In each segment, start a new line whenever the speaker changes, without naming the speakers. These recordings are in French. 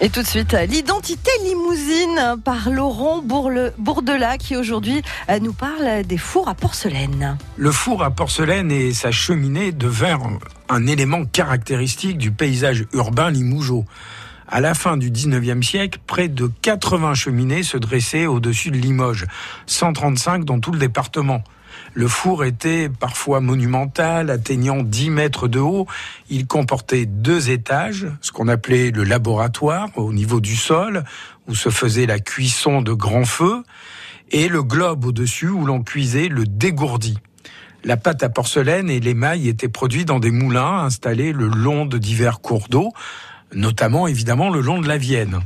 Et tout de suite, l'identité limousine par Laurent Bourdelat qui aujourd'hui euh, nous parle des fours à porcelaine.
Le four à porcelaine et sa cheminée devinrent un élément caractéristique du paysage urbain limougeot. À la fin du 19e siècle, près de 80 cheminées se dressaient au-dessus de Limoges, 135 dans tout le département. Le four était parfois monumental, atteignant 10 mètres de haut. Il comportait deux étages, ce qu'on appelait le laboratoire au niveau du sol, où se faisait la cuisson de grands feux, et le globe au-dessus où l'on cuisait le dégourdi. La pâte à porcelaine et l'émail étaient produits dans des moulins installés le long de divers cours d'eau, notamment évidemment le long de la Vienne.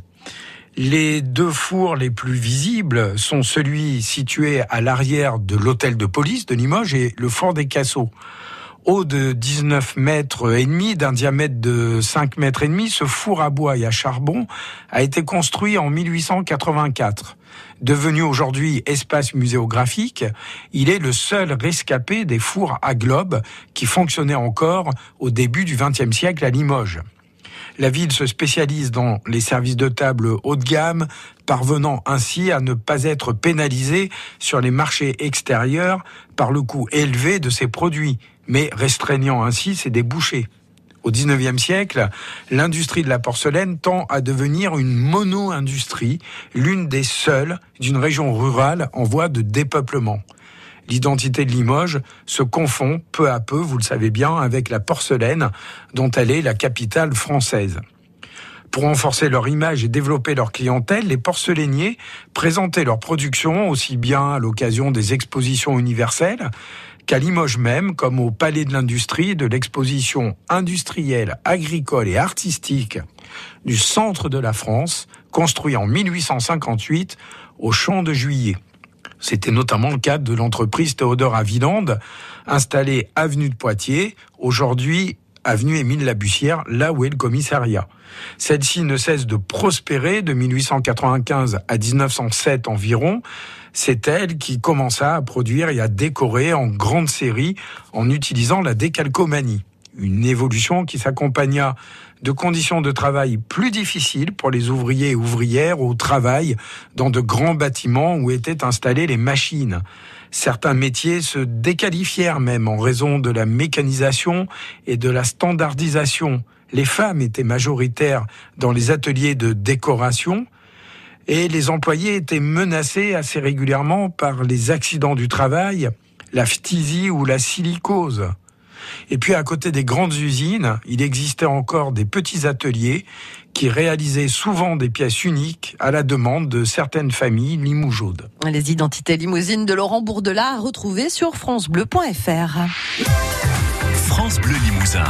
Les deux fours les plus visibles sont celui situé à l'arrière de l'hôtel de police de Limoges et le fort des Casseaux. Haut de 19 mètres et demi, d'un diamètre de 5 mètres et demi, ce four à bois et à charbon a été construit en 1884. Devenu aujourd'hui espace muséographique, il est le seul rescapé des fours à globe qui fonctionnaient encore au début du XXe siècle à Limoges. La ville se spécialise dans les services de table haut de gamme, parvenant ainsi à ne pas être pénalisée sur les marchés extérieurs par le coût élevé de ses produits, mais restreignant ainsi ses débouchés. Au XIXe siècle, l'industrie de la porcelaine tend à devenir une mono-industrie, l'une des seules d'une région rurale en voie de dépeuplement l'identité de Limoges se confond peu à peu, vous le savez bien, avec la porcelaine dont elle est la capitale française. Pour renforcer leur image et développer leur clientèle, les porcelainiers présentaient leur production aussi bien à l'occasion des expositions universelles qu'à Limoges même, comme au Palais de l'Industrie de l'exposition industrielle, agricole et artistique du centre de la France, construit en 1858 au Champ de Juillet. C'était notamment le cas de l'entreprise Théodore Avilande, installée avenue de Poitiers, aujourd'hui avenue Émile Labussière, là où est le commissariat. Celle-ci ne cesse de prospérer de 1895 à 1907 environ. C'est elle qui commença à produire et à décorer en grande série en utilisant la décalcomanie une évolution qui s'accompagna de conditions de travail plus difficiles pour les ouvriers et ouvrières au travail dans de grands bâtiments où étaient installées les machines. Certains métiers se déqualifièrent même en raison de la mécanisation et de la standardisation. Les femmes étaient majoritaires dans les ateliers de décoration et les employés étaient menacés assez régulièrement par les accidents du travail, la phtisie ou la silicose. Et puis à côté des grandes usines, il existait encore des petits ateliers qui réalisaient souvent des pièces uniques à la demande de certaines familles limougeaudes.
Les identités limousines de Laurent Bourdelat à retrouver sur francebleu.fr.
France Bleu Limousin.